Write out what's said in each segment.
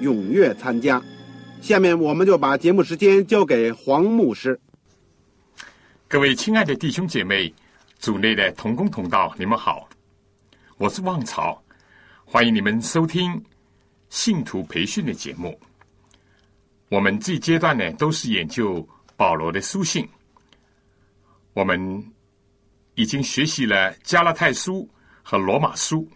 踊跃参加。下面我们就把节目时间交给黄牧师。各位亲爱的弟兄姐妹，组内的同工同道，你们好，我是旺草，欢迎你们收听信徒培训的节目。我们这阶段呢，都是研究保罗的书信。我们已经学习了加拉太书和罗马书，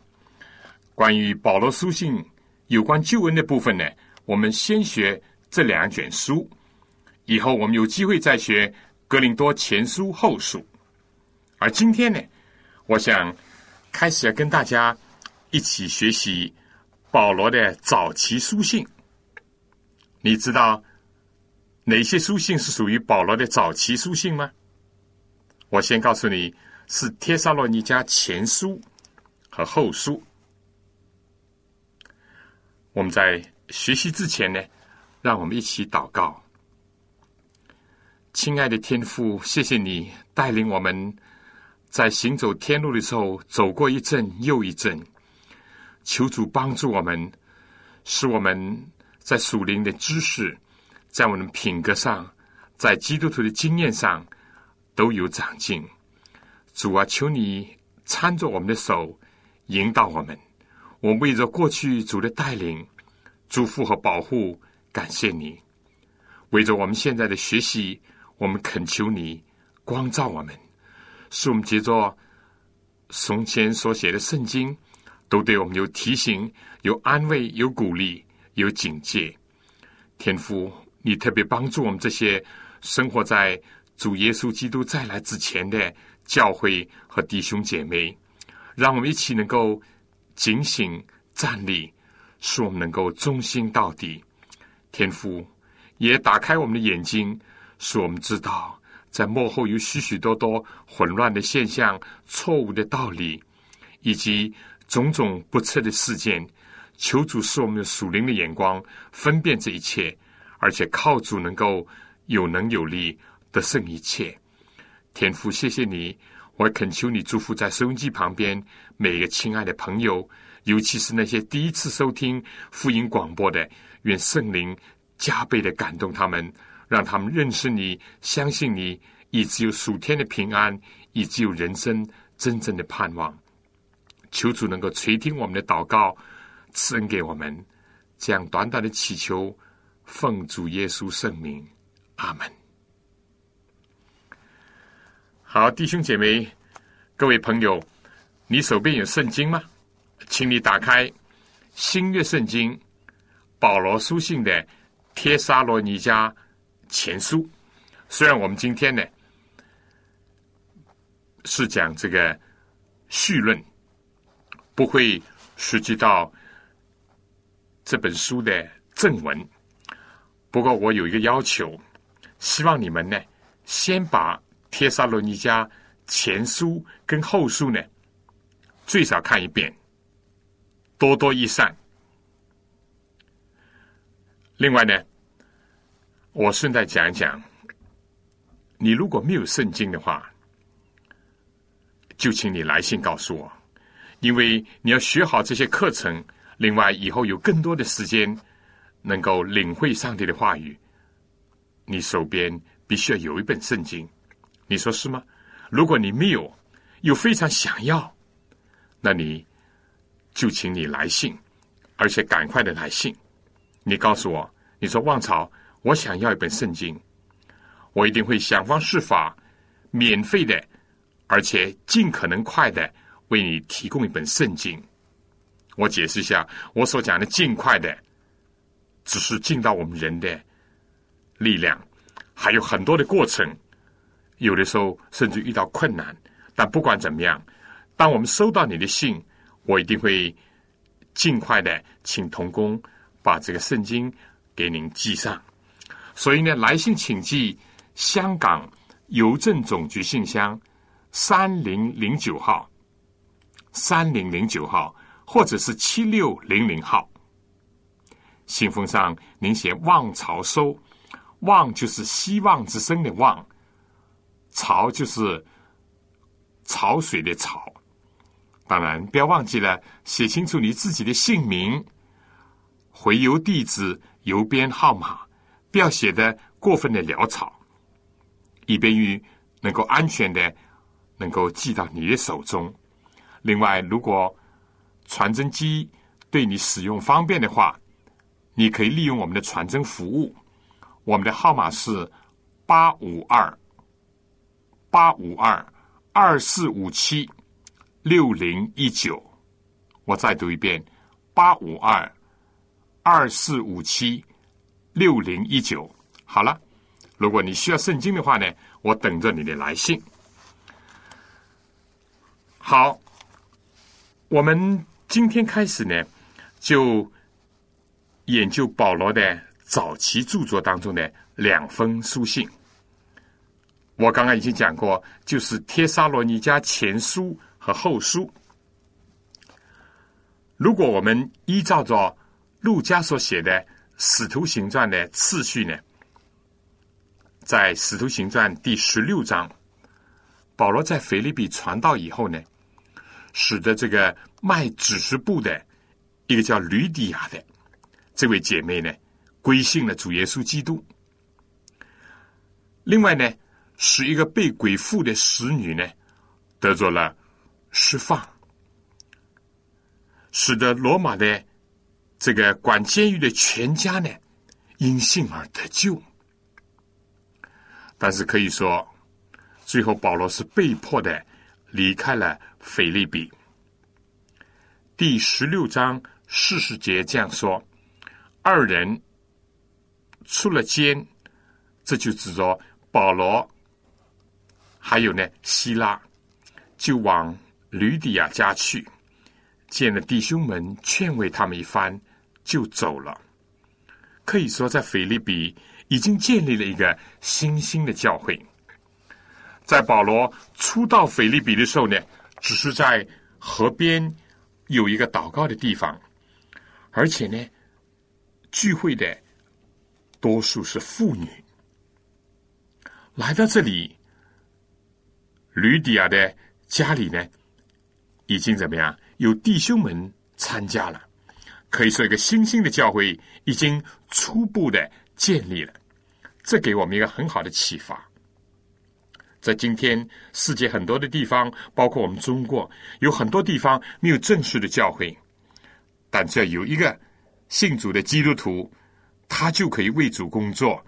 关于保罗书信有关救恩的部分呢，我们先学这两卷书，以后我们有机会再学格林多前书后书。而今天呢，我想开始要跟大家一起学习保罗的早期书信。你知道哪些书信是属于保罗的早期书信吗？我先告诉你是《帖撒罗尼迦前书》和后书。我们在学习之前呢，让我们一起祷告。亲爱的天父，谢谢你带领我们在行走天路的时候走过一阵又一阵。求主帮助我们，使我们在属灵的知识、在我们品格上、在基督徒的经验上。都有长进，主啊，求你搀着我们的手，引导我们。我为着过去主的带领、祝福和保护，感谢你；为着我们现在的学习，我们恳求你光照我们，使我们接着从前所写的圣经，都对我们有提醒、有安慰、有鼓励、有警戒。天父，你特别帮助我们这些生活在。主耶稣基督再来之前的教会和弟兄姐妹，让我们一起能够警醒站立，使我们能够忠心到底。天父也打开我们的眼睛，使我们知道在幕后有许许多多混乱的现象、错误的道理，以及种种不测的事件。求主使我们的属灵的眼光分辨这一切，而且靠主能够有能有力。得胜一切，天父，谢谢你！我恳求你祝福在收音机旁边每个亲爱的朋友，尤其是那些第一次收听福音广播的，愿圣灵加倍的感动他们，让他们认识你、相信你，以只有属天的平安，以只有人生真正的盼望。求主能够垂听我们的祷告，赐恩给我们，这样短短的祈求，奉主耶稣圣名，阿门。好，弟兄姐妹，各位朋友，你手边有圣经吗？请你打开新约圣经保罗书信的《帖撒罗尼迦前书》。虽然我们今天呢是讲这个序论，不会涉及到这本书的正文，不过我有一个要求，希望你们呢先把。帖撒罗尼迦前书跟后书呢，最少看一遍，多多益善。另外呢，我顺带讲一讲，你如果没有圣经的话，就请你来信告诉我，因为你要学好这些课程。另外，以后有更多的时间能够领会上帝的话语，你手边必须要有一本圣经。你说是吗？如果你没有，又非常想要，那你就请你来信，而且赶快的来信。你告诉我，你说旺草，我想要一本圣经，我一定会想方设法，免费的，而且尽可能快的为你提供一本圣经。我解释一下，我所讲的尽快的，只是尽到我们人的力量，还有很多的过程，有的时候甚至遇到困难。但不管怎么样，当我们收到你的信，我一定会尽快的请童工把这个圣经给您寄上。所以呢，来信请寄香港邮政总局信箱三零零九号，三零零九号。或者是七六零零号，信封上您写“望潮收”，“望”就是希望之声的“望”，“潮”就是潮水的“潮”。当然，不要忘记了写清楚你自己的姓名、回邮地址、邮编号码，不要写的过分的潦草，以便于能够安全的能够寄到你的手中。另外，如果传真机对你使用方便的话，你可以利用我们的传真服务。我们的号码是八五二八五二二四五七六零一九。我再读一遍：八五二二四五七六零一九。好了，如果你需要圣经的话呢，我等着你的来信。好，我们。今天开始呢，就研究保罗的早期著作当中的两封书信。我刚刚已经讲过，就是《帖撒罗尼迦前书》和《后书》。如果我们依照着路加所写的《使徒行传》的次序呢，在《使徒行传》第十六章，保罗在腓立比传道以后呢。使得这个卖纸食布的一个叫吕底亚的这位姐妹呢，归信了主耶稣基督。另外呢，使一个被鬼附的使女呢，得着了释放，使得罗马的这个管监狱的全家呢，因信而得救。但是可以说，最后保罗是被迫的离开了。腓利比第十六章四十节这样说：二人出了监，这就指着保罗，还有呢希拉，就往吕底亚家去，见了弟兄们，劝慰他们一番，就走了。可以说，在腓利比已经建立了一个新兴的教会。在保罗初到腓利比的时候呢。只是在河边有一个祷告的地方，而且呢，聚会的多数是妇女。来到这里，吕底亚的家里呢，已经怎么样？有弟兄们参加了，可以说一个新兴的教会已经初步的建立了。这给我们一个很好的启发。在今天世界很多的地方，包括我们中国，有很多地方没有正式的教会，但只要有一个信主的基督徒，他就可以为主工作。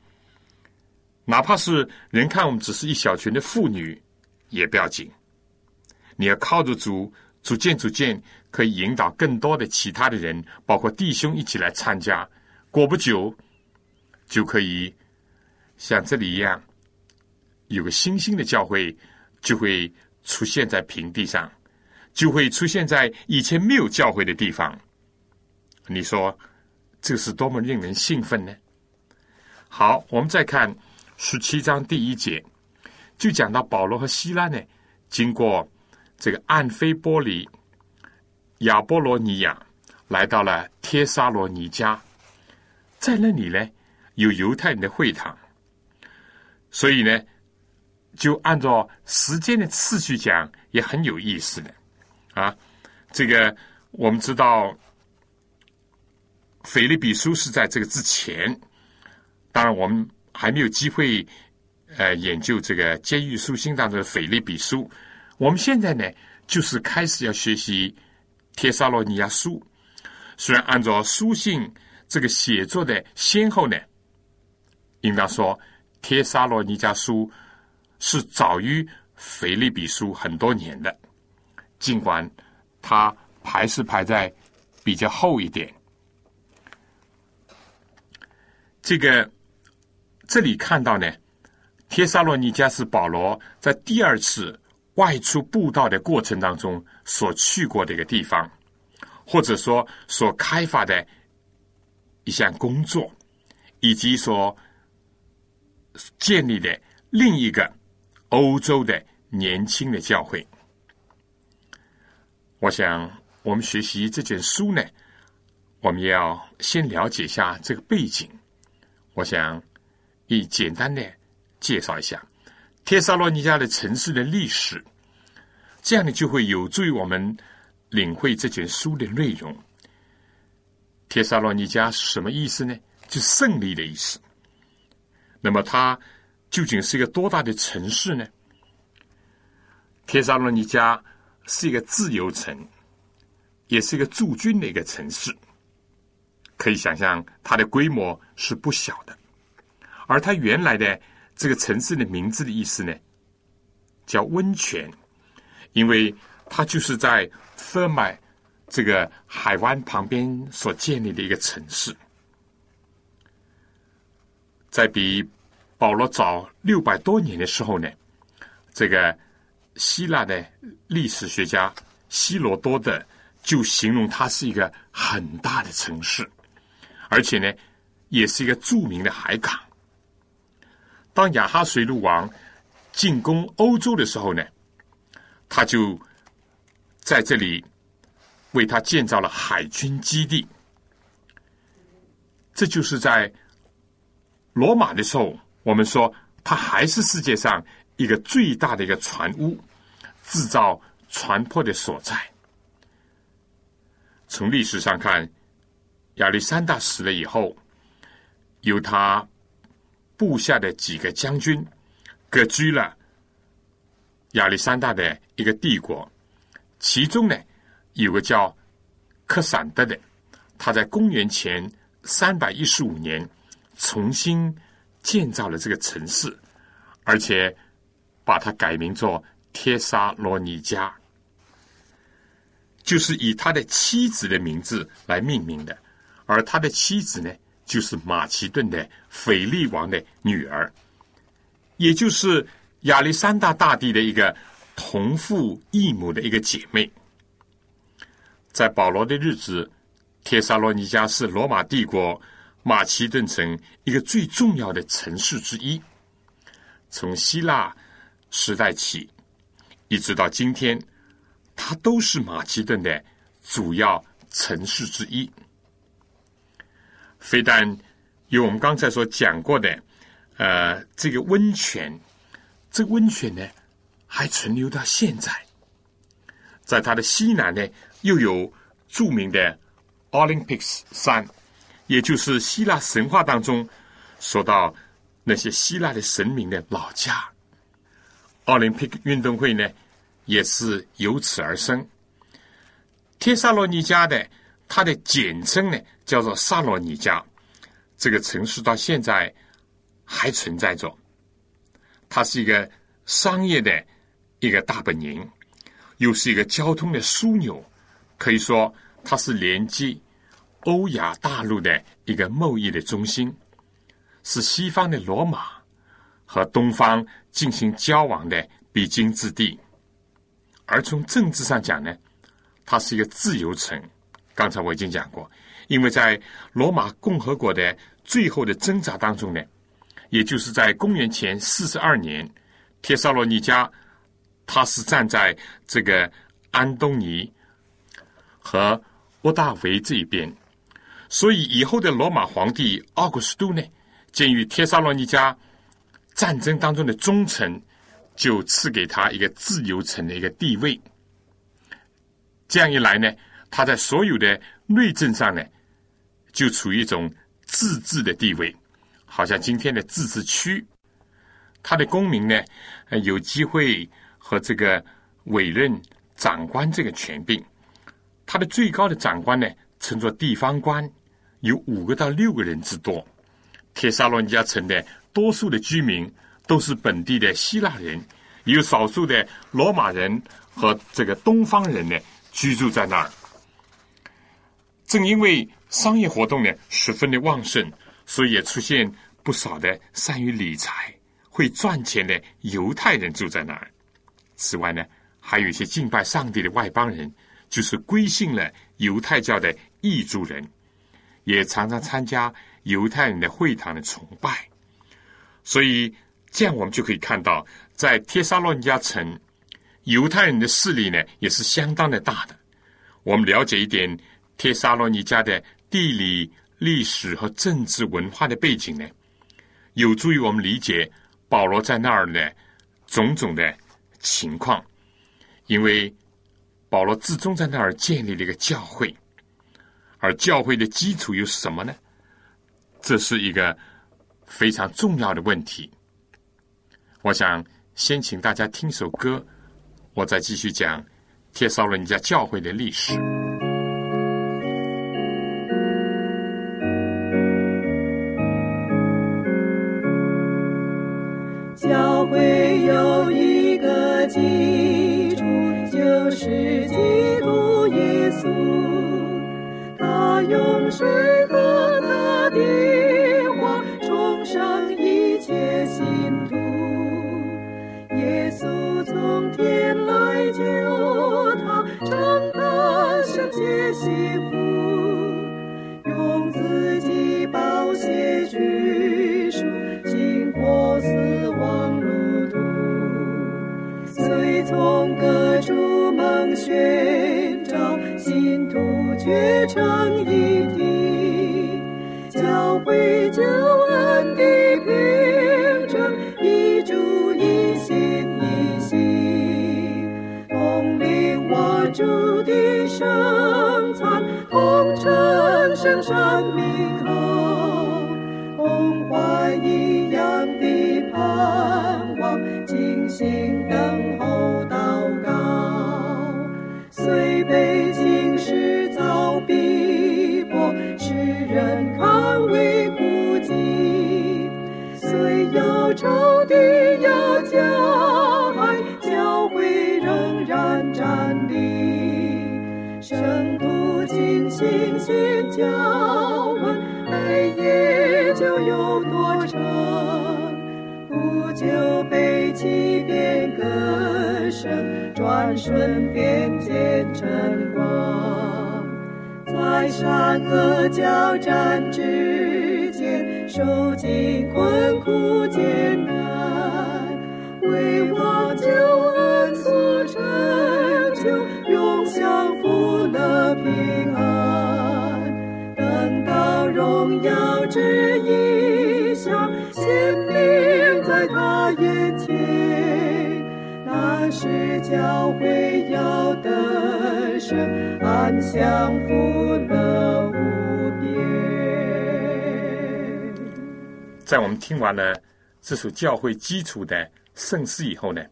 哪怕是人看我们只是一小群的妇女，也不要紧。你要靠着主，逐渐逐渐可以引导更多的其他的人，包括弟兄一起来参加。过不久，就可以像这里一样。有个新兴的教会就会出现在平地上，就会出现在以前没有教会的地方。你说这是多么令人兴奋呢？好，我们再看十七章第一节，就讲到保罗和希拉呢，经过这个暗菲波里、亚波罗尼亚，来到了帖撒罗尼迦，在那里呢有犹太人的会堂，所以呢。就按照时间的次序讲，也很有意思的啊。这个我们知道，《腓立比书》是在这个之前。当然，我们还没有机会呃研究这个监狱书信当中的《腓立比书》。我们现在呢，就是开始要学习《帖撒罗尼亚书》，虽然按照书信这个写作的先后呢，应当说《帖撒罗尼迦书》是早于腓利比书很多年的，尽管它排是排在比较后一点。这个这里看到呢，帖撒罗尼迦是保罗在第二次外出布道的过程当中所去过的一个地方，或者说所开发的一项工作，以及所建立的另一个欧洲的年轻的教会。我想，我们学习这卷书呢，我们要先了解一下这个背景。我想以简单的介绍一下帖撒罗尼迦的城市的历史，这样呢就会有助于我们领会这卷书的内容。帖撒罗尼迦是什么意思呢？就胜利的意思。那么它究竟是一个多大的城市呢？帖撒罗尼迦是一个自由城，也是一个驻军的一个城市。可以想象，它的规模是不小的，而它原来的这个城市的名字的意思呢，叫温泉，因为它就是在特麦这个海湾旁边所建立的一个城市。在比保罗早六百多年的时候呢，这个希腊的历史学家希罗多德就形容它是一个很大的城市。而且呢，也是一个著名的海港。当亚哈水陆王进攻欧洲的时候呢，他就在这里为他建造了海军基地。这就是在罗马的时候，我们说它还是世界上一个最大的一个船坞，制造船舶的所在。从历史上看。亚历山大死了以后，由他部下的几个将军割据了亚历山大的一个帝国。其中呢，有个叫克散德的，他在公元前三百一十五年重新建造了这个城市，而且把它改名做帖撒罗尼迦，就是以他的妻子的名字来命名的。而他的妻子呢，就是马其顿的腓力王的女儿，也就是亚历山大大帝的一个同父异母的一个姐妹。在保罗的日子，帖撒罗尼迦是罗马帝国马其顿城一个最重要的城市之一。从希腊时代起，一直到今天，它都是马其顿的主要城市之一。非但有我们刚才所讲过的，呃，这个温泉，这温泉呢，还存留到现在。在它的西南呢，又有著名的 Olympics 山，也就是希腊神话当中说到那些希腊的神明的老家。奥林匹克运动会呢，也是由此而生。帖萨罗尼迦的。它的简称呢叫做萨罗尼加，这个城市到现在还存在着。它是一个商业的一个大本营，又是一个交通的枢纽，可以说它是连接欧亚大陆的一个贸易的中心，是西方的罗马和东方进行交往的必经之地。而从政治上讲呢，它是一个自由城。刚才我已经讲过，因为在罗马共和国的最后的挣扎当中呢，也就是在公元前四十二年，帖萨罗尼迦他是站在这个安东尼和屋大维这一边，所以以后的罗马皇帝奥古斯都呢，鉴于帖萨罗尼迦战争当中的忠诚，就赐给他一个自由城的一个地位。这样一来呢。他在所有的内政上呢，就处于一种自治的地位，好像今天的自治区。他的公民呢，有机会和这个委任长官这个权柄。他的最高的长官呢，称作地方官，有五个到六个人之多。帖撒罗尼迦城的多数的居民都是本地的希腊人，有少数的罗马人和这个东方人呢居住在那儿。正因为商业活动呢十分的旺盛，所以也出现不少的善于理财、会赚钱的犹太人住在那儿。此外呢，还有一些敬拜上帝的外邦人，就是归信了犹太教的异族人，也常常参加犹太人的会堂的崇拜。所以，这样我们就可以看到，在帖撒罗尼迦城，犹太人的势力呢也是相当的大的。我们了解一点帖撒罗尼迦的地理、历史和政治文化的背景呢，有助于我们理解保罗在那儿的种种的。情况，因为保罗自终在那儿建立了一个教会，而教会的基础有什么呢？这是一个非常重要的问题。我想先请大家听首歌，我再继续讲帖撒罗尼迦教会的历史。是基督耶稣，他用水一转心教问，黑夜就有多长，不久被欺骗歌声。转瞬便见晨光，在善恶交战之间，受尽困苦艰难，荣耀之意象显明在他眼前。那是教会要得胜，安享福乐无边。在我们听完了这首教会基础的圣诗以后呢，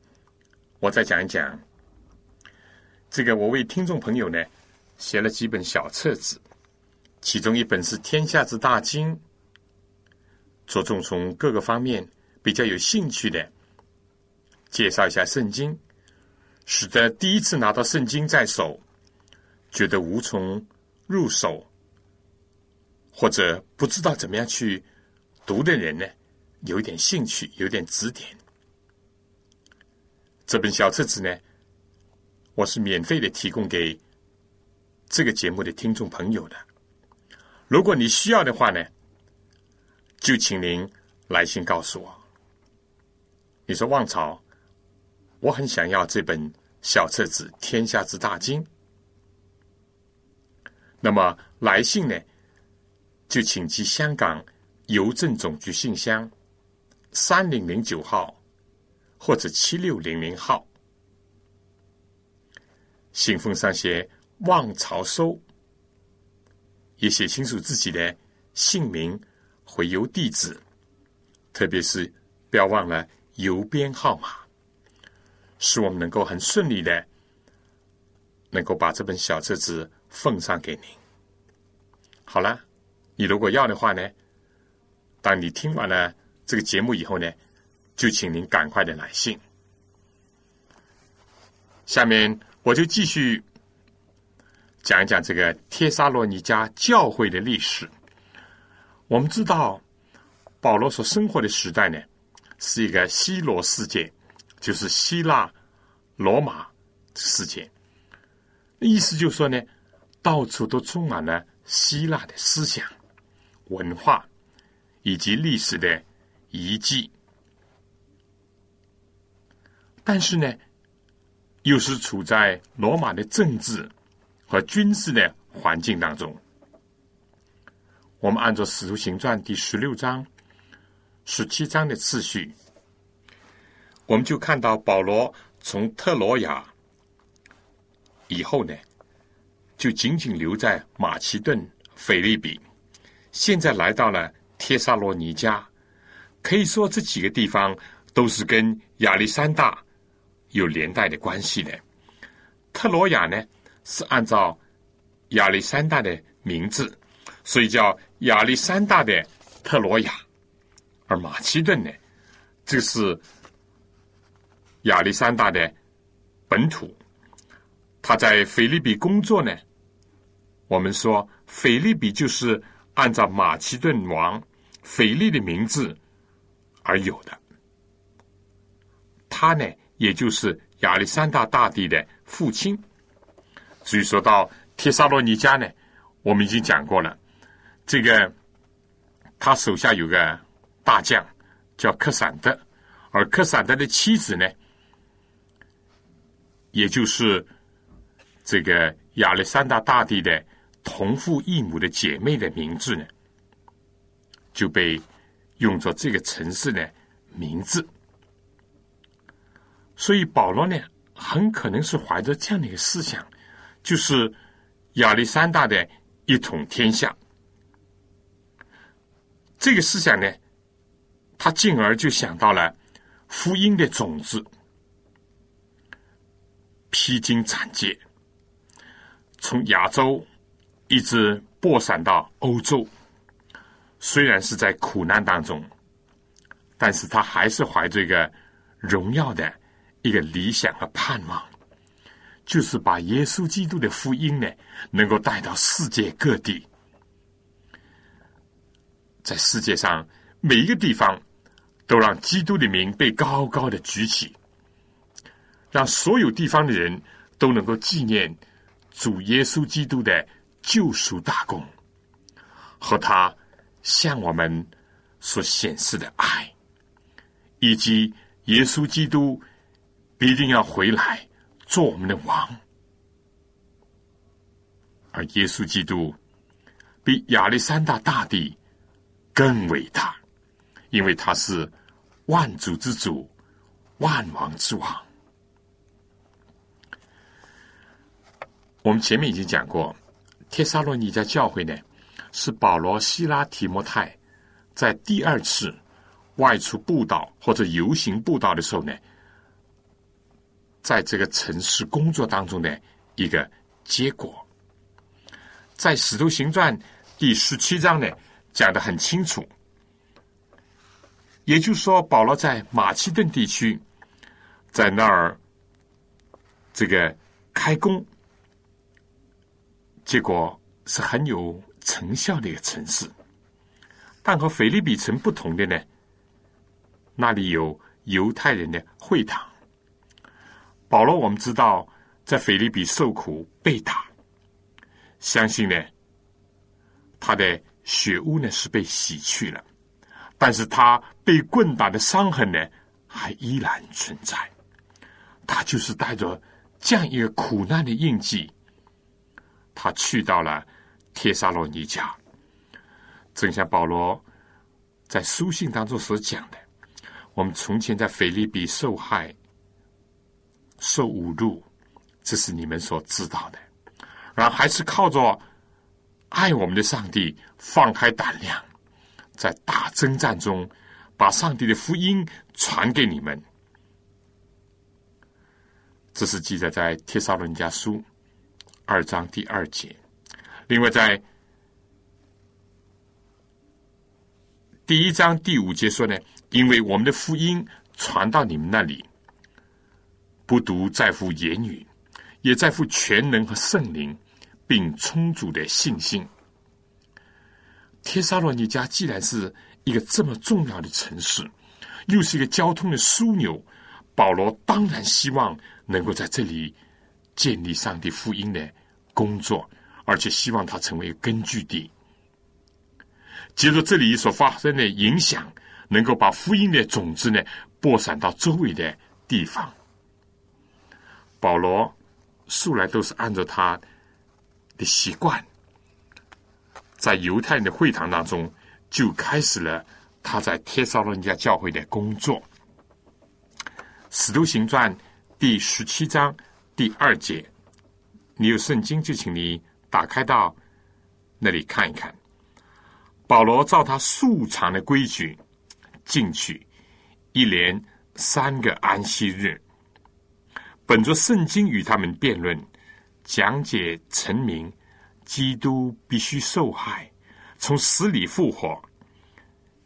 我再讲一讲这个。我为听众朋友呢写了几本小册子，其中一本是《天下之大经》，着重从各个方面比较有兴趣的。介绍一下圣经，使得第一次拿到圣经在手，觉得无从入手，或者不知道怎么样去读的人呢，有点兴趣，有点指点。这本小册子呢，我是免费的提供给这个节目的听众朋友的。如果你需要的话呢，就请您来信告诉我。你说旺草。我很想要这本小册子《天下之大经》。那么来信呢，就请寄香港邮政总局信箱三零零九号或者七六零零号。信封上写“望潮收”，也写清楚自己的姓名、回邮地址，特别是不要忘了邮编号码。使我们能够很顺利的，能够把这本小册子奉上给您。好了，你如果要的话呢，当你听完了这个节目以后呢，就请您赶快的来信。下面我就继续讲一讲这个帖撒罗尼迦教会的历史。我们知道保罗所生活的时代呢，是一个希罗世界，就是希腊、罗马世界。意思就是说呢，到处都充满了希腊的思想、文化以及历史的遗迹，但是呢，又是处在罗马的政治和军事的环境当中。我们按照《使徒行传》第十六章、十七章的次序，我们就看到保罗从特罗亚以后呢，就仅仅留在马其顿、腓利比，现在来到了帖撒罗尼迦。可以说，这几个地方都是跟亚历山大有连带的关系的。特罗亚呢，是按照亚历山大的名字。所以叫亚历山大的特罗亚，而马其顿呢，这是亚历山大的本土。他在腓利比工作呢，我们说腓利比就是按照马其顿王腓力的名字而有的。他呢，也就是亚历山大大帝的父亲。至于说到帖撒罗尼迦呢，我们已经讲过了。这个他手下有个大将叫克散德，而克散德的妻子呢，也就是这个亚历山大大帝的同父异母的姐妹的名字呢，就被用作这个城市的名字。所以保罗呢，很可能是怀着这样的一个思想，就是亚历山大的一统天下。这个思想呢，他进而就想到了福音的种子，披荆斩棘，从亚洲一直播散到欧洲。虽然是在苦难当中，但是他还是怀着一个荣耀的一个理想和盼望，就是把耶稣基督的福音呢，能够带到世界各地。在世界上每一个地方，都让基督的名被高高的举起，让所有地方的人都能够纪念主耶稣基督的救赎大功，和他向我们所显示的爱，以及耶稣基督必定要回来做我们的王，而耶稣基督比亚历山大大帝。更伟大，因为他是万主之主、万王之王。我们前面已经讲过，帖撒罗尼迦教会呢，是保罗、希拉、提摩太在第二次外出布道或者游行布道的时候呢，在这个城市工作当中的一个结果。在使徒行传第十七章呢。讲的很清楚，也就是说，保罗在马其顿地区，在那儿这个开工，结果是很有成效的一个城市。但和腓利比城不同的呢，那里有犹太人的会堂。保罗我们知道，在腓利比受苦被打，相信呢，他的。血污呢是被洗去了，但是他被棍打的伤痕呢还依然存在。他就是带着这样一个苦难的印记，他去到了帖撒罗尼迦。正像保罗在书信当中所讲的，我们从前在腓利比受害、受侮辱，这是你们所知道的，然后还是靠着。爱我们的上帝放开胆量，在大征战中把上帝的福音传给你们。这是记载在帖撒罗尼迦书二章第二节。另外，在第一章第五节说呢，因为我们的福音传到你们那里，不独在乎言语，也在乎全能和圣灵，并充足的信心。帖撒罗尼迦既然是一个这么重要的城市，又是一个交通的枢纽，保罗当然希望能够在这里建立上帝福音的工作，而且希望它成为根据地。接着这里所发生的影响，能够把福音的种子呢播散到周围的地方。保罗素来都是按照他的习惯，在犹太人的会堂当中就开始了他在帖撒罗尼迦教会的工作。使徒行传第十七章第二节，你有圣经就请你打开到那里看一看。保罗照他素常的规矩进去，一连三个安息日，本着圣经与他们辩论，讲解成明，基督必须受害，从死里复活。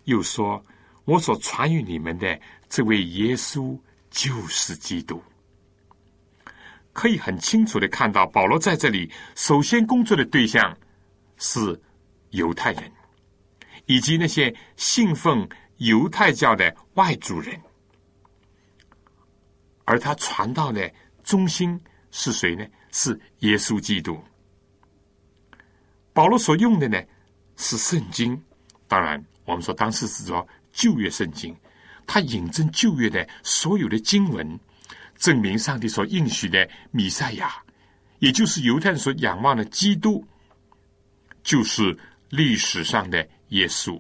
又说：“我所传与你们的这位耶稣就是基督。”可以很清楚的看到，保罗在这里首先工作的对象是犹太人。以及那些信奉犹太教的外族人，而他传道的中心是谁呢？是耶稣基督。保罗所用的呢是圣经，当然我们说当时是说旧约圣经，他引证旧约的所有的经文，证明上帝所应许的弥赛亚，也就是犹太人所仰望的基督，就是历史上的。耶稣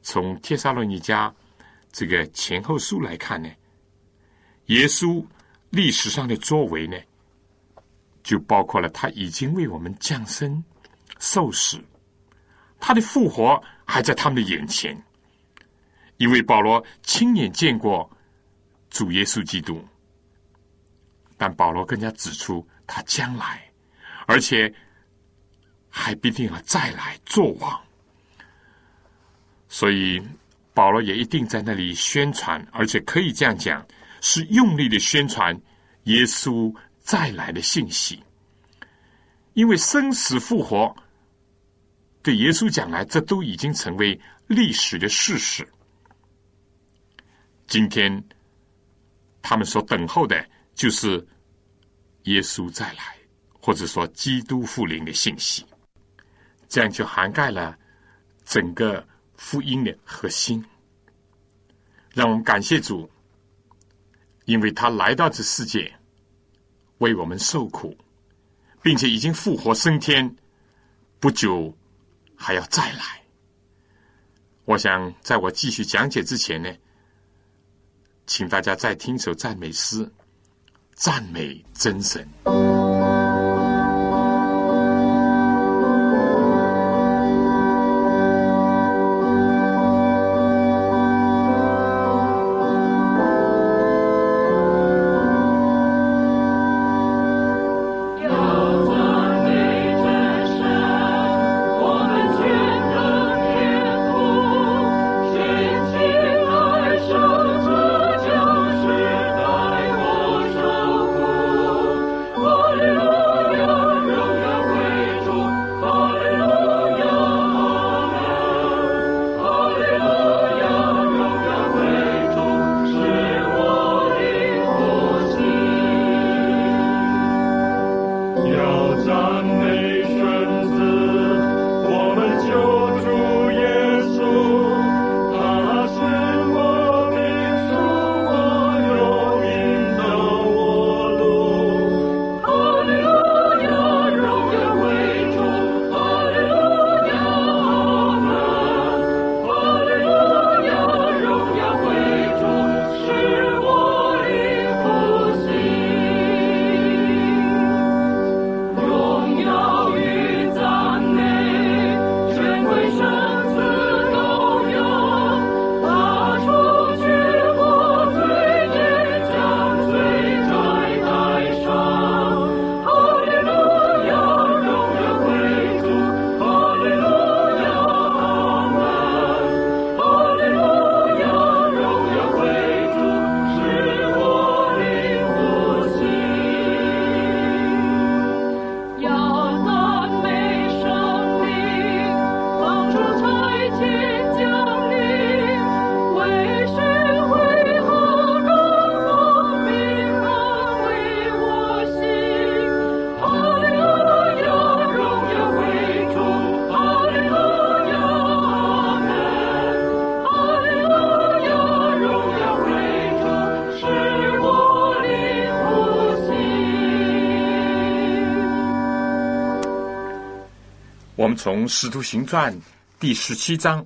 从帖撒罗尼迦这个前后书来看呢，耶稣历史上的作为呢，就包括了他已经为我们降生、受死，他的复活还在他们的眼前。因为保罗亲眼见过主耶稣基督，但保罗更加指出他将来，而且。还必定要再来作王，所以保罗也一定在那里宣传，而且可以这样讲，是用力的宣传耶稣再来的信息。因为生死复活对耶稣讲来，这都已经成为历史的事实。今天他们所等候的，就是耶稣再来，或者说基督复临的信息。这样就涵盖了整个福音的核心。让我们感谢主，因为他来到这世界为我们受苦，并且已经复活升天，不久还要再来。我想在我继续讲解之前呢，请大家再听首赞美诗，赞美真神。从《使徒行传》第十七章，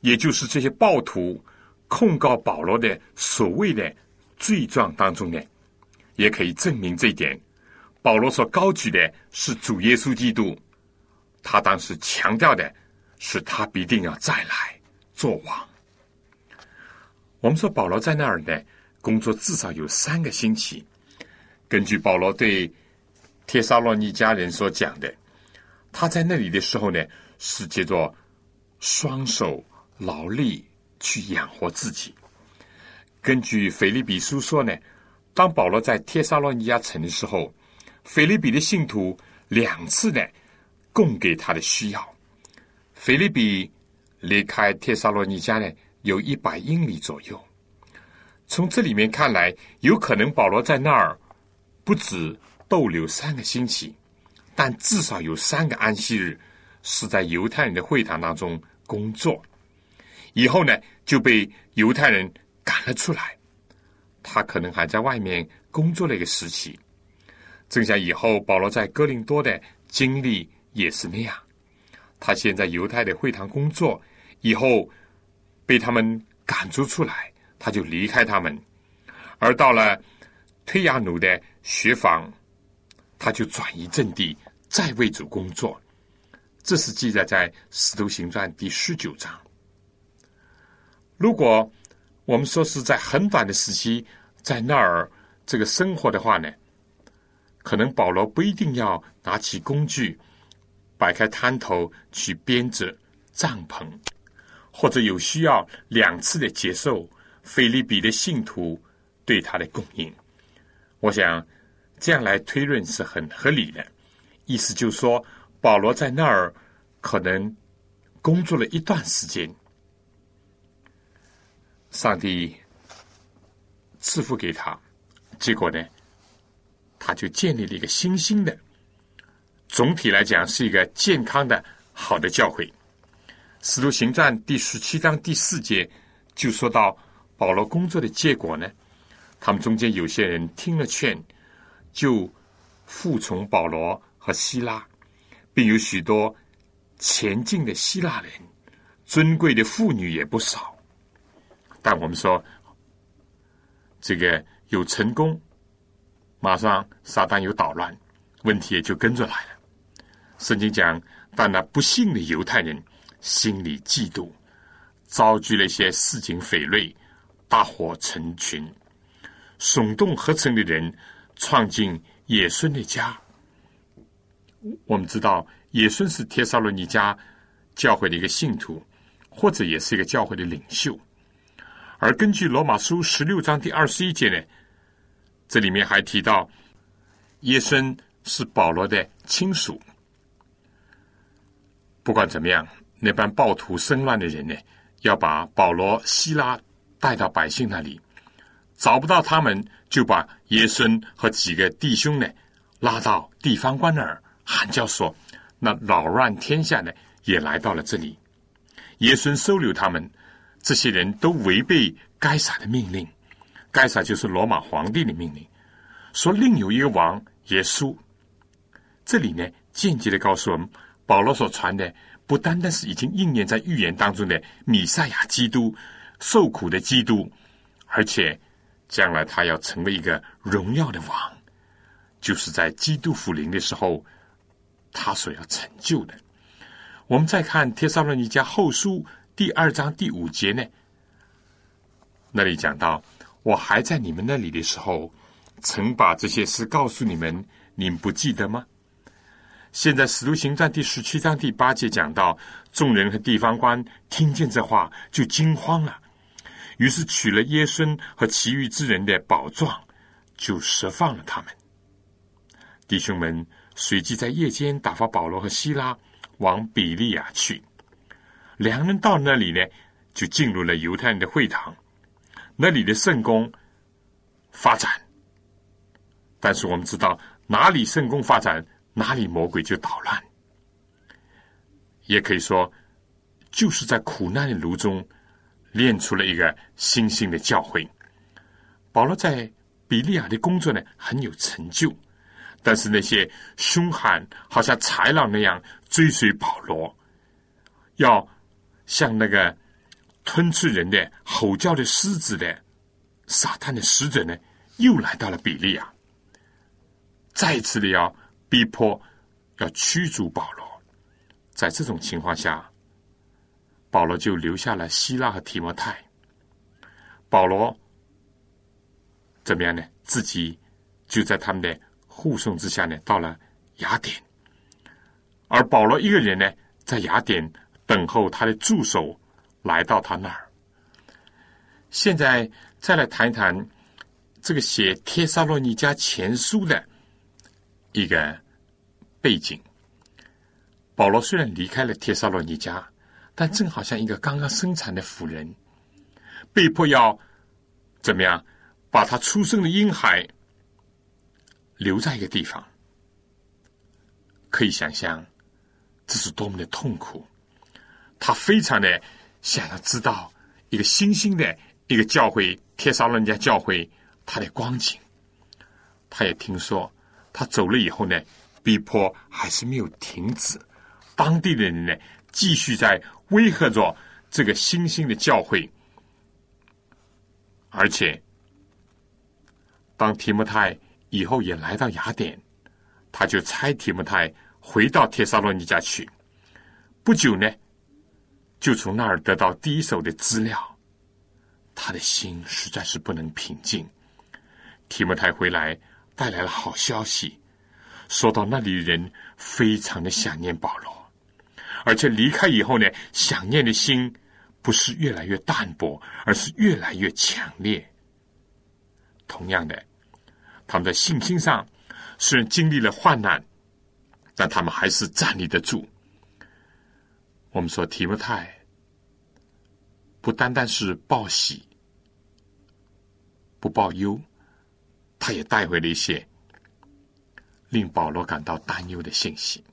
也就是这些暴徒控告保罗的所谓的罪状当中呢，也可以证明这一点。保罗所高举的是主耶稣基督，他当时强调的是他必定要再来做王。我们说保罗在那儿呢，工作至少有三个星期。根据保罗对帖撒罗尼迦人所讲的，他在那里的时候呢，是借着双手劳力去养活自己。根据腓利比书说呢，当保罗在帖撒罗尼迦城的时候。菲利比的信徒两次呢，供给他的需要。菲利比离开帖撒罗尼迦呢，有一百英里左右。从这里面看来，有可能保罗在那儿不止逗留三个星期，但至少有三个安息日是在犹太人的会堂当中工作。以后呢，就被犹太人赶了出来。他可能还在外面工作了一个时期。正像以后保罗在哥林多的经历也是那样，他现在犹太的会堂工作，以后被他们赶逐出来，他就离开他们，而到了推亚努的学坊，他就转移阵地，再为主工作。这是记载在《使徒行传》第十九章。如果我们说是在很短的时期在那儿这个生活的话呢？可能保罗不一定要拿起工具，摆开摊头去编织帐篷，或者有需要两次的接受菲利比的信徒对他的供应。我想这样来推论是很合理的。意思就是说，保罗在那儿可能工作了一段时间，上帝赐福给他，结果呢？他就建立了一个新兴的，总体来讲是一个健康的好的教会。使徒行传第十七章第四节就说到保罗工作的结果呢，他们中间有些人听了劝，就服从保罗和希拉，并有许多前进的希腊人，尊贵的妇女也不少。但我们说，这个有成功。马上，撒旦有捣乱，问题也就跟着来了。圣经讲，但那不幸的犹太人心里嫉妒，招聚了一些市井匪类，大伙成群，耸动合成的人，闯进野孙的家。我们知道，野孙是帖撒罗尼迦教会的一个信徒，或者也是一个教会的领袖。而根据罗马书十六章第二十一节呢？这里面还提到，耶孙是保罗的亲属。不管怎么样，那帮暴徒生乱的人呢，要把保罗、希拉带到百姓那里，找不到他们，就把耶孙和几个弟兄呢拉到地方官那儿喊叫说：“那扰乱天下的也来到了这里。”耶孙收留他们，这些人都违背该撒的命令。该撒就是罗马皇帝的命令，说另有一个王耶稣。这里呢，间接的告诉我们，保罗所传的不单单是已经应验在预言当中的米赛亚基督受苦的基督，而且将来他要成为一个荣耀的王，就是在基督复临的时候，他所要成就的。我们再看帖撒罗尼迦后书第二章第五节呢，那里讲到。我还在你们那里的时候，曾把这些事告诉你们，你们不记得吗？现在《使徒行传》第十七章第八节讲到，众人和地方官听见这话，就惊慌了，于是取了耶孙和其余之人的宝状，就释放了他们。弟兄们随即在夜间打发保罗和希拉往比利亚去。两人到那里呢，就进入了犹太人的会堂。那里的圣宫发展，但是我们知道，哪里圣宫发展，哪里魔鬼就捣乱。也可以说，就是在苦难的炉中练出了一个新兴的教会。保罗在比利亚的工作呢，很有成就，但是那些凶悍，好像豺狼那样追随保罗，要像那个吞吃人的、吼叫的狮子的撒旦的使者呢，又来到了比利亚，再次的要逼迫、要驱逐保罗。在这种情况下，保罗就留下了希腊和提摩太。保罗怎么样呢？自己就在他们的。护送之下呢，到了雅典，而保罗一个人呢，在雅典等候他的助手来到他那儿。现在再来谈一谈这个写《帖撒罗尼迦前书》的一个背景。保罗虽然离开了帖撒罗尼迦，但正好像一个刚刚生产的妇人，被迫要怎么样把他出生的婴孩。留在一个地方，可以想象这是多么的痛苦。他非常的想要知道一个新兴的一个教会——帖撒罗尼迦教会，它的光景。他也听说，他走了以后呢，逼迫还是没有停止，当地的人呢，继续在威吓着这个新兴的教会，而且当提摩太。以后也来到雅典，他就差提摩太回到帖撒罗尼迦去。不久呢，就从那儿得到第一手的资料。他的心实在是不能平静。提摩太回来带来了好消息，说到那里人非常的想念保罗，而且离开以后呢，想念的心不是越来越淡薄，而是越来越强烈。同样的。他们在信心上虽然经历了患难，但他们还是站立得住。我们说提摩太不单单是报喜不报忧，他也带回了一些令保罗感到担忧的信息。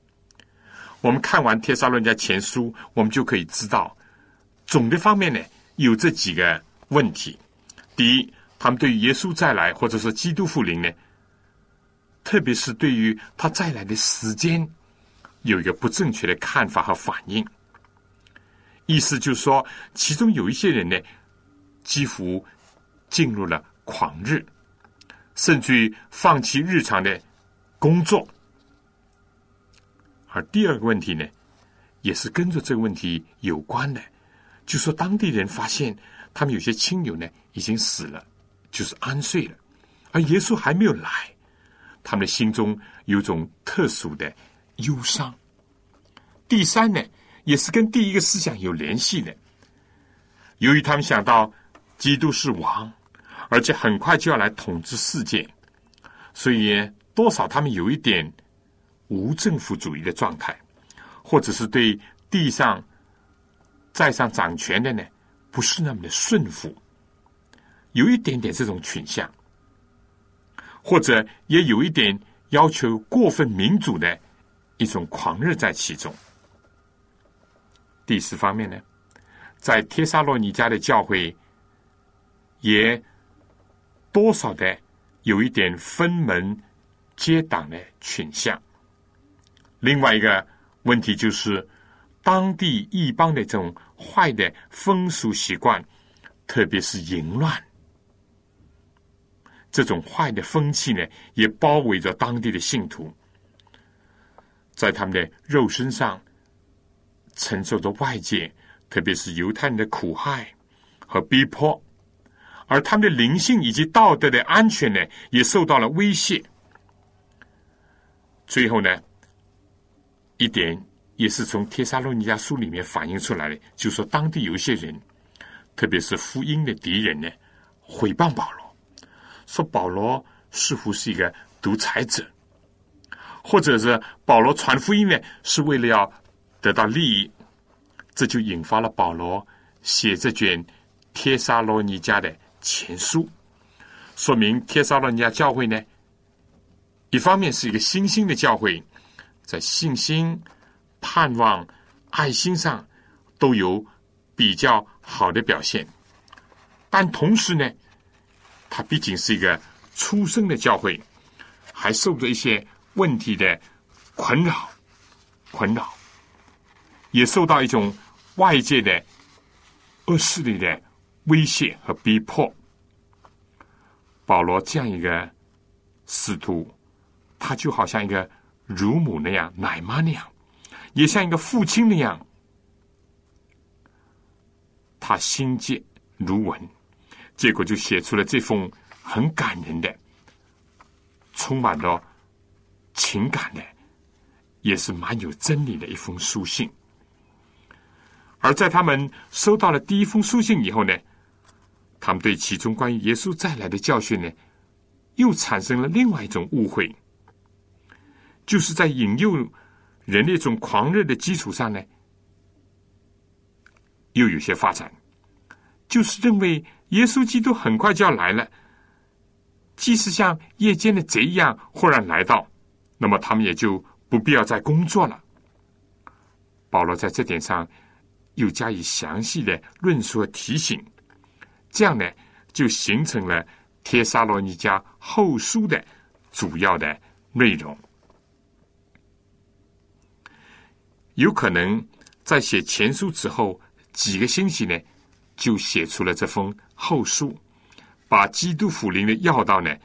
我们看完《帖撒论家前书》，我们就可以知道，总的方面呢有这几个问题：第一。他们对耶稣再来，或者说基督复临呢，特别是对于他再来的时间，有一个不正确的看法和反应。意思就是说，其中有一些人呢，几乎进入了狂热，甚至于放弃日常的工作。而第二个问题呢，也是跟着这个问题有关的，就说当地人发现他们有些亲友呢已经死了。就是安睡了，而耶稣还没有来，他们的心中有种特殊的忧伤。第三呢，也是跟第一个思想有联系的。由于他们想到基督是王，而且很快就要来统治世界，所以多少他们有一点无政府主义的状态，或者是对地上在上掌权的呢，不是那么的顺服。有一点点这种倾向，或者也有一点要求过分民主的一种狂热在其中。第四方面呢，在帖撒罗尼迦的教会也多少的有一点分门结党的倾向。另外一个问题就是，当地异邦的这种坏的风俗习惯，特别是淫乱。这种坏的风气呢，也包围着当地的信徒，在他们的肉身上承受着外界，特别是犹太人的苦害和逼迫，而他们的灵性以及道德的安全呢，也受到了威胁。最后呢，一点也是从《帖撒罗尼迦书》里面反映出来的，就说当地有一些人，特别是福音的敌人呢，毁谤保罗。说保罗似乎是一个独裁者，或者是保罗传福音呢，是为了要得到利益，这就引发了保罗写这卷帖撒罗尼迦的前书，说明帖撒罗尼迦教会呢，一方面是一个新兴的教会，在信心、盼望、爱心上都有比较好的表现，但同时呢。它毕竟是一个出生的教会，还受着一些问题的困扰，困扰，也受到一种外界的恶势力的威胁和逼迫。保罗这样一个使徒，他就好像一个乳母那样、奶妈那样，也像一个父亲那样，他心结如文，结果就写出了这封很感人的、充满了情感的，也是蛮有真理的一封书信。而在他们收到了第一封书信以后呢，他们对其中关于耶稣再来的教训呢，又产生了另外一种误会，就是在引诱人那种狂热的基础上呢，又有些发展，就是认为耶稣基督很快就要来了，即使像夜间的贼一样忽然来到，那么他们也就不必要再工作了。保罗在这点上。又加以详细的论述和提醒，这样呢，就形成了《帖撒罗尼迦后书》的主要的内容。有可能在写前书之后几个星期呢，就写出了这封后书，把基督福临的要道呢，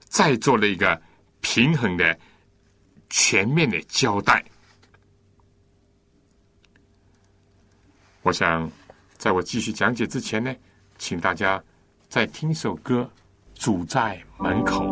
再做了一个平衡的、全面的交代。我想，在我继续讲解之前呢，请大家再听首歌，《主在门口》。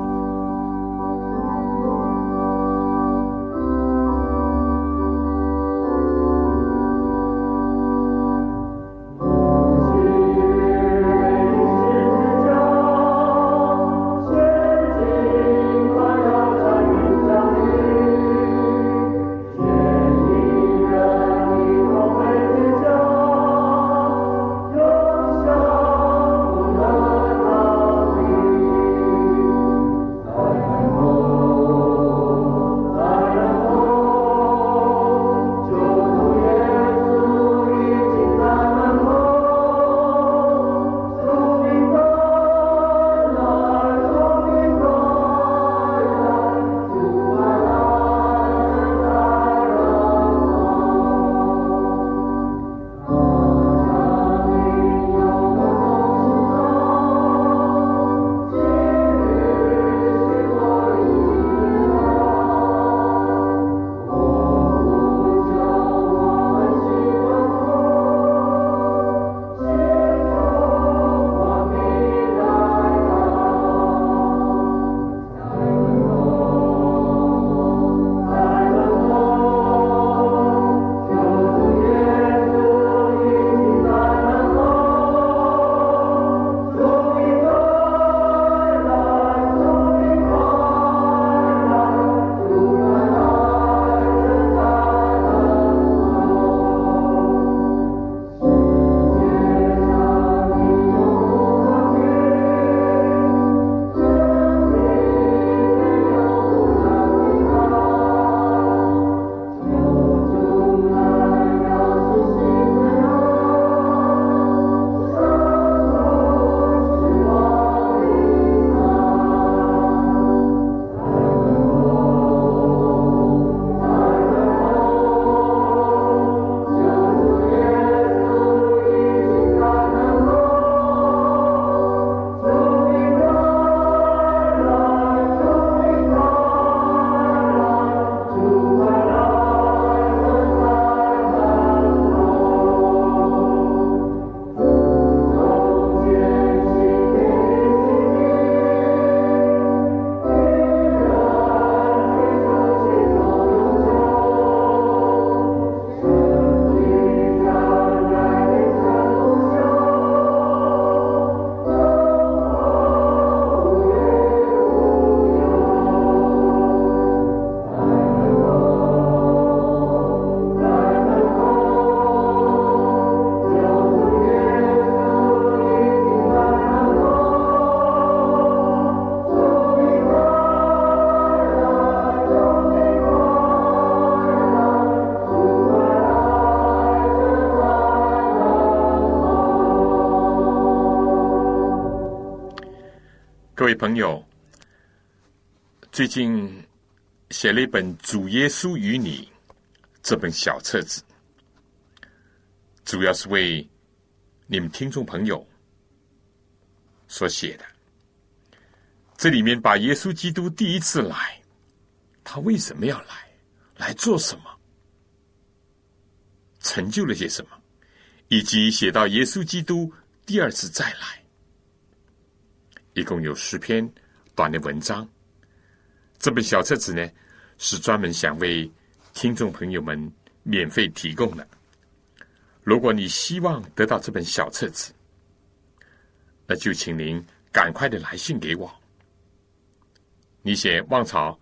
朋友，最近写了一本《主耶稣与你》这本小册子，主要是为你们听众朋友所写的。这里面把耶稣基督第一次来，他为什么要来，来做什么，成就了些什么，以及写到耶稣基督第二次再来，一共有十篇短的文章。这本小册子呢，是专门想为听众朋友们免费提供的。如果你希望得到这本小册子，那就请您赶快的来信给我。你写望潮，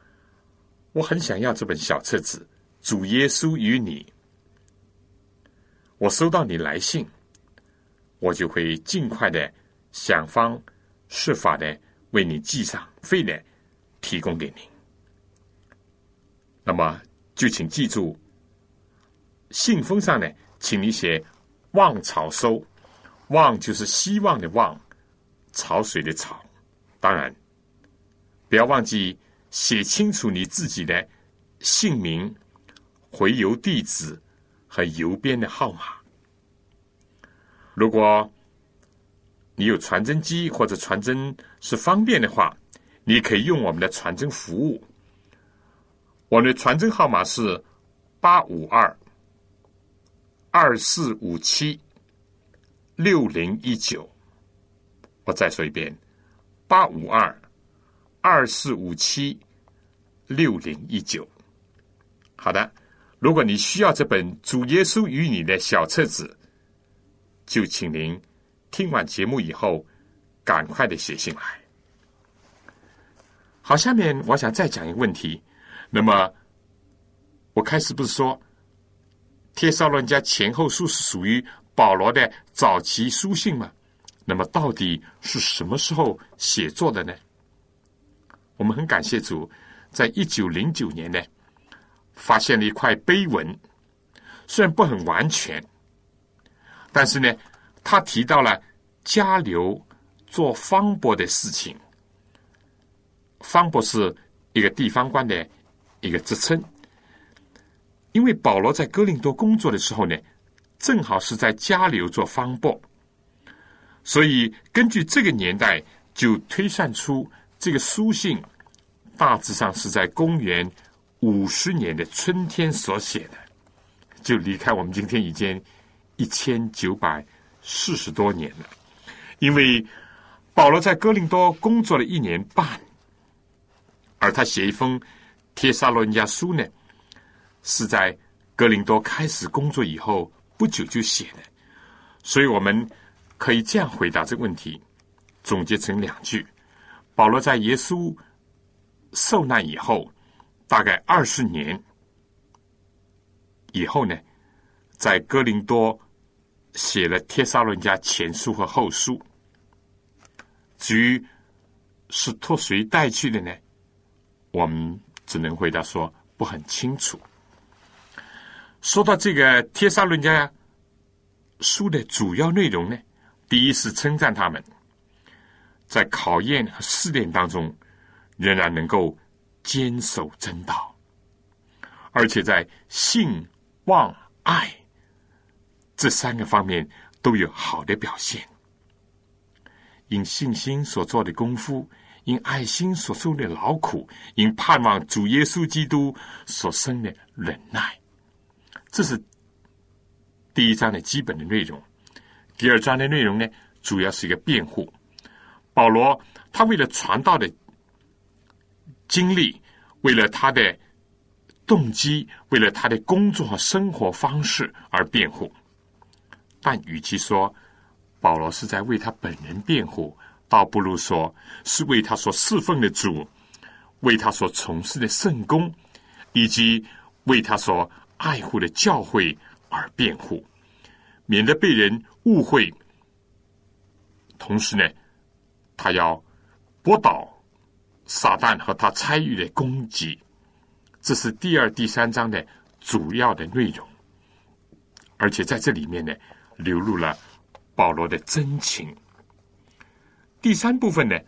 我很想要这本小册子《主耶稣与你》。我收到你来信，我就会尽快的想方设法的为你寄上，费的提供给您。那么就请记住，信封上呢，请你写“望潮收”，“望”就是希望的“望”，潮水的“潮”。当然，不要忘记写清楚你自己的姓名、回邮地址和邮编的号码。如果你有传真机或者传真是方便的话，你可以用我们的传真服务。我们的传真号码是八五二二四五七六零一九。我再说一遍：八五二二四五七六零一九。好的，如果你需要这本《主耶稣与你》的小册子，就请您听完节目以后赶快的写信来。好，下面我想再讲一个问题。那么，我开始不是说《帖撒罗尼迦前后书》是属于保罗的早期书信吗？那么，到底是什么时候写作的呢？我们很感谢主，在一九零九年呢，发现了一块碑文，虽然不很完全，但是呢，他提到了加流做方伯的事情。方伯是一个地方官的。一个职称，因为保罗在哥林多工作的时候呢，正好是在加流做方伯，所以根据这个年代就推算出这个书信大致上是在公元五十年的春天所写的，就离开我们今天已经一千九百四十多年了。因为保罗在哥林多工作了一年半，而他写一封。帖撒罗尼迦书呢，是在哥林多开始工作以后不久就写的，所以我们可以这样回答这个问题，总结成两句：保罗在耶稣受难以后，大概二十年以后呢，在哥林多写了帖撒罗尼迦前书和后书。至于是托谁带去的呢？我们。只能回答说不很清楚。说到这个《帖撒论家书》的主要内容呢，第一是称赞他们在考验和试炼当中仍然能够坚守真道，而且在信、望、爱这三个方面都有好的表现，因信心所做的功夫。因爱心所受的劳苦，因盼望主耶稣基督所生的忍耐，这是第一章的基本的内容。第二章的内容呢，主要是一个辩护。保罗他为了传道的经历，为了他的动机，为了他的工作和生活方式而辩护。但与其说保罗是在为他本人辩护。倒不如说是为他所侍奉的主，为他所从事的圣功，以及为他所爱护的教会而辩护，免得被人误会。同时呢，他要驳倒撒旦和他参与的攻击。这是第二、第三章的主要的内容，而且在这里面呢，流露了保罗的真情。第三部分呢，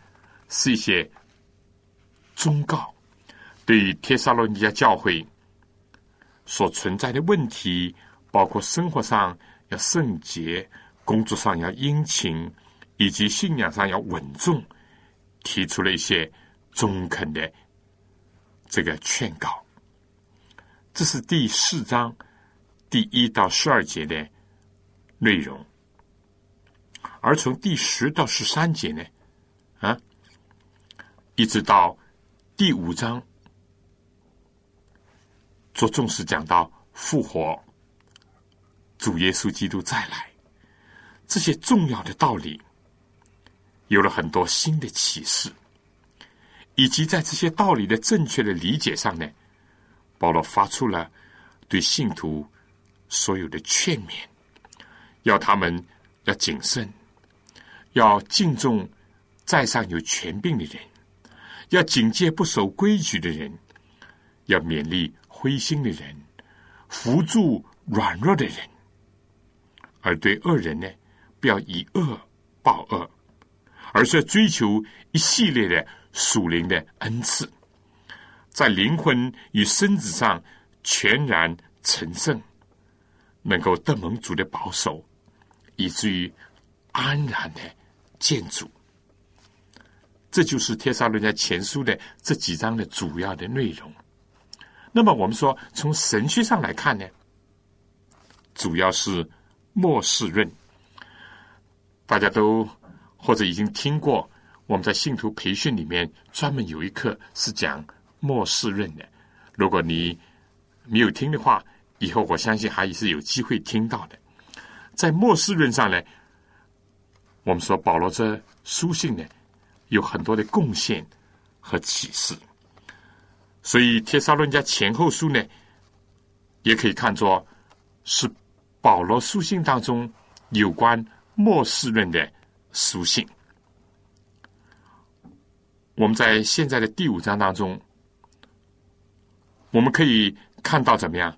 是一些忠告。对于帖撒罗尼迦教会所存在的问题，包括生活上要圣洁、工作上要殷勤，以及信仰上要稳重，提出了一些中肯的这个劝告。这是第四章第一到十二节的内容，而从第十到十三节呢，啊，一直到第五章。着重是讲到复活、主耶稣基督再来这些重要的道理，有了很多新的启示，以及在这些道理的正确的理解上呢，保罗发出了对信徒所有的劝勉，要他们要谨慎，要敬重在上有权柄的人，要警戒不守规矩的人，要勉励。灰心的人，扶助软弱的人，而对恶人呢，不要以恶报恶，而是要追求一系列的属灵的恩赐，在灵魂与身子上全然成圣，能够得蒙主的保守，以至于安然的建筑。这就是《天撒罗尼迦前书》的这几章的主要的内容。那么我们说，从神学上来看呢，主要是末世论。大家都或者已经听过，我们在信徒培训里面专门有一课是讲末世论的。如果你没有听的话，以后我相信还是有机会听到的。在末世论上呢，我们说保罗这书信呢，有很多的贡献和启示。所以，《帖撒罗尼迦前后书》呢，也可以看作是保罗书信当中有关末世论的书信。我们在现在的第五章当中，我们可以看到怎么样？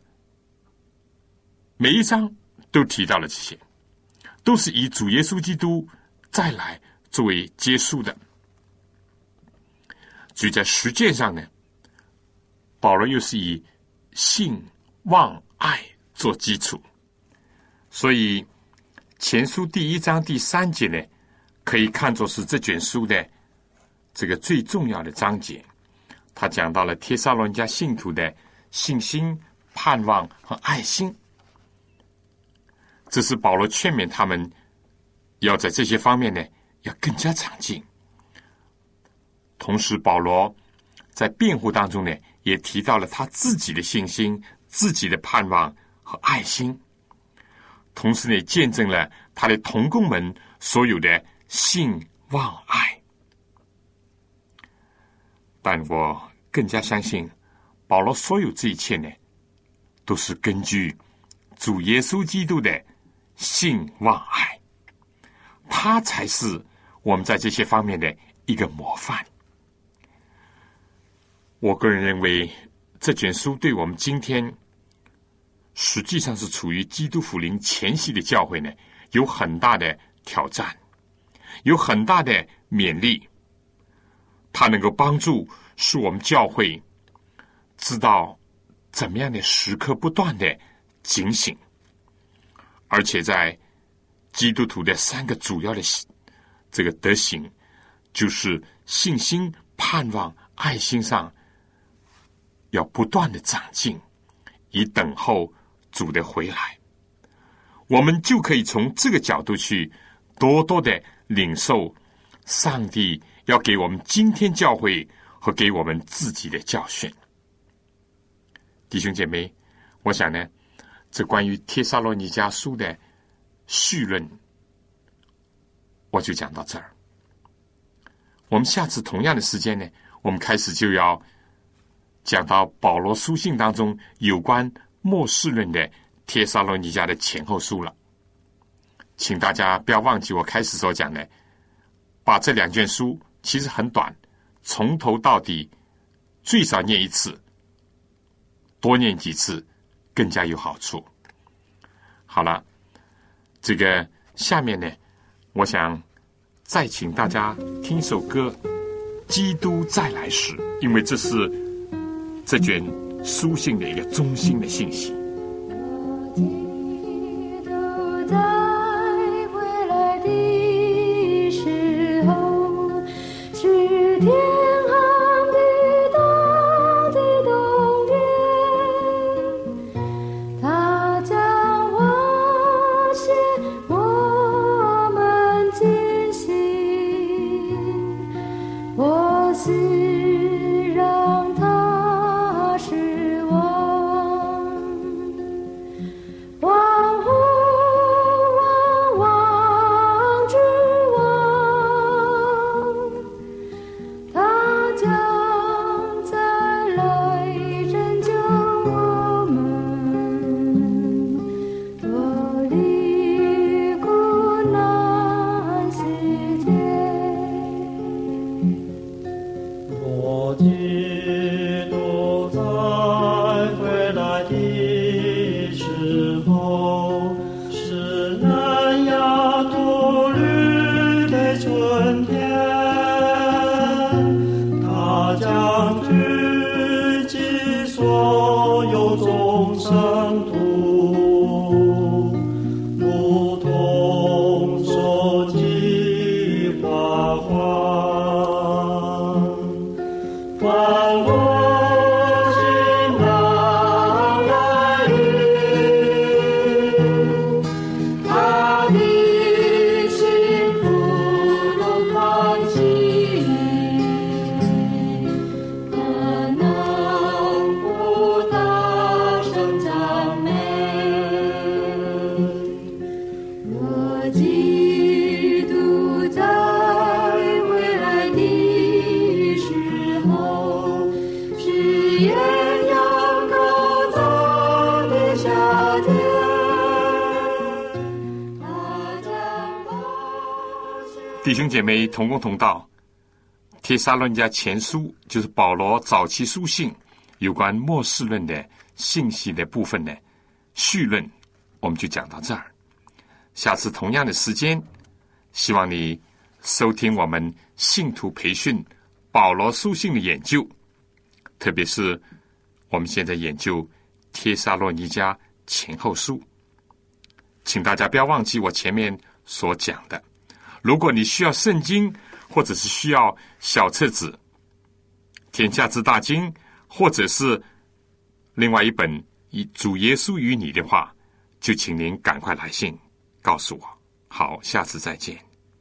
每一章都提到了这些，都是以主耶稣基督再来作为结束的。所以在实践上呢。保罗又是以信、望、爱做基础，所以前书第一章第三节呢，可以看作是这卷书的这个最重要的章节。他讲到了帖撒罗尼迦信徒的信心、盼望和爱心，这是保罗劝勉他们要在这些方面呢要更加长进。同时，保罗在辩护当中呢。也提到了他自己的信心、自己的盼望和爱心，同时呢，见证了他的同工们所有的信望爱。但我更加相信，保罗所有这一切呢，都是根据主耶稣基督的信望爱，他才是我们在这些方面的一个模范。我个人认为，这卷书对我们今天实际上是处于基督福临前夕的教会呢，有很大的挑战，有很大的勉励。它能够帮助使我们教会知道怎么样的时刻不断的警醒，而且在基督徒的三个主要的这个德行，就是信心、盼望、爱心上。要不断的长进，以等候主的回来，我们就可以从这个角度去多多的领受上帝要给我们今天教会和给我们自己的教训。弟兄姐妹，我想呢，这关于帖撒罗尼迦书的序论，我就讲到这儿。我们下次同样的时间呢，我们开始就要。讲到保罗书信当中有关末世论的帖撒罗尼迦的前后书了，请大家不要忘记我开始所讲的，把这两卷书其实很短，从头到底最少念一次，多念几次更加有好处。好了，这个下面呢，我想再请大家听一首歌《基督再来时》，因为这是。这卷书信的一个中心的信息。时妹同工同道，《帖撒论家前书》就是保罗早期书信有关末世论的信息的部分呢，序论我们就讲到这儿。下次同样的时间，希望你收听我们信徒培训保罗书信的研究，特别是我们现在研究《帖撒罗尼迦前后书》，请大家不要忘记我前面所讲的。如果你需要圣经，或者是需要小册子《天下之大经》，或者是另外一本《以主耶稣与你》的话，就请您赶快来信告诉我。好，下次再见。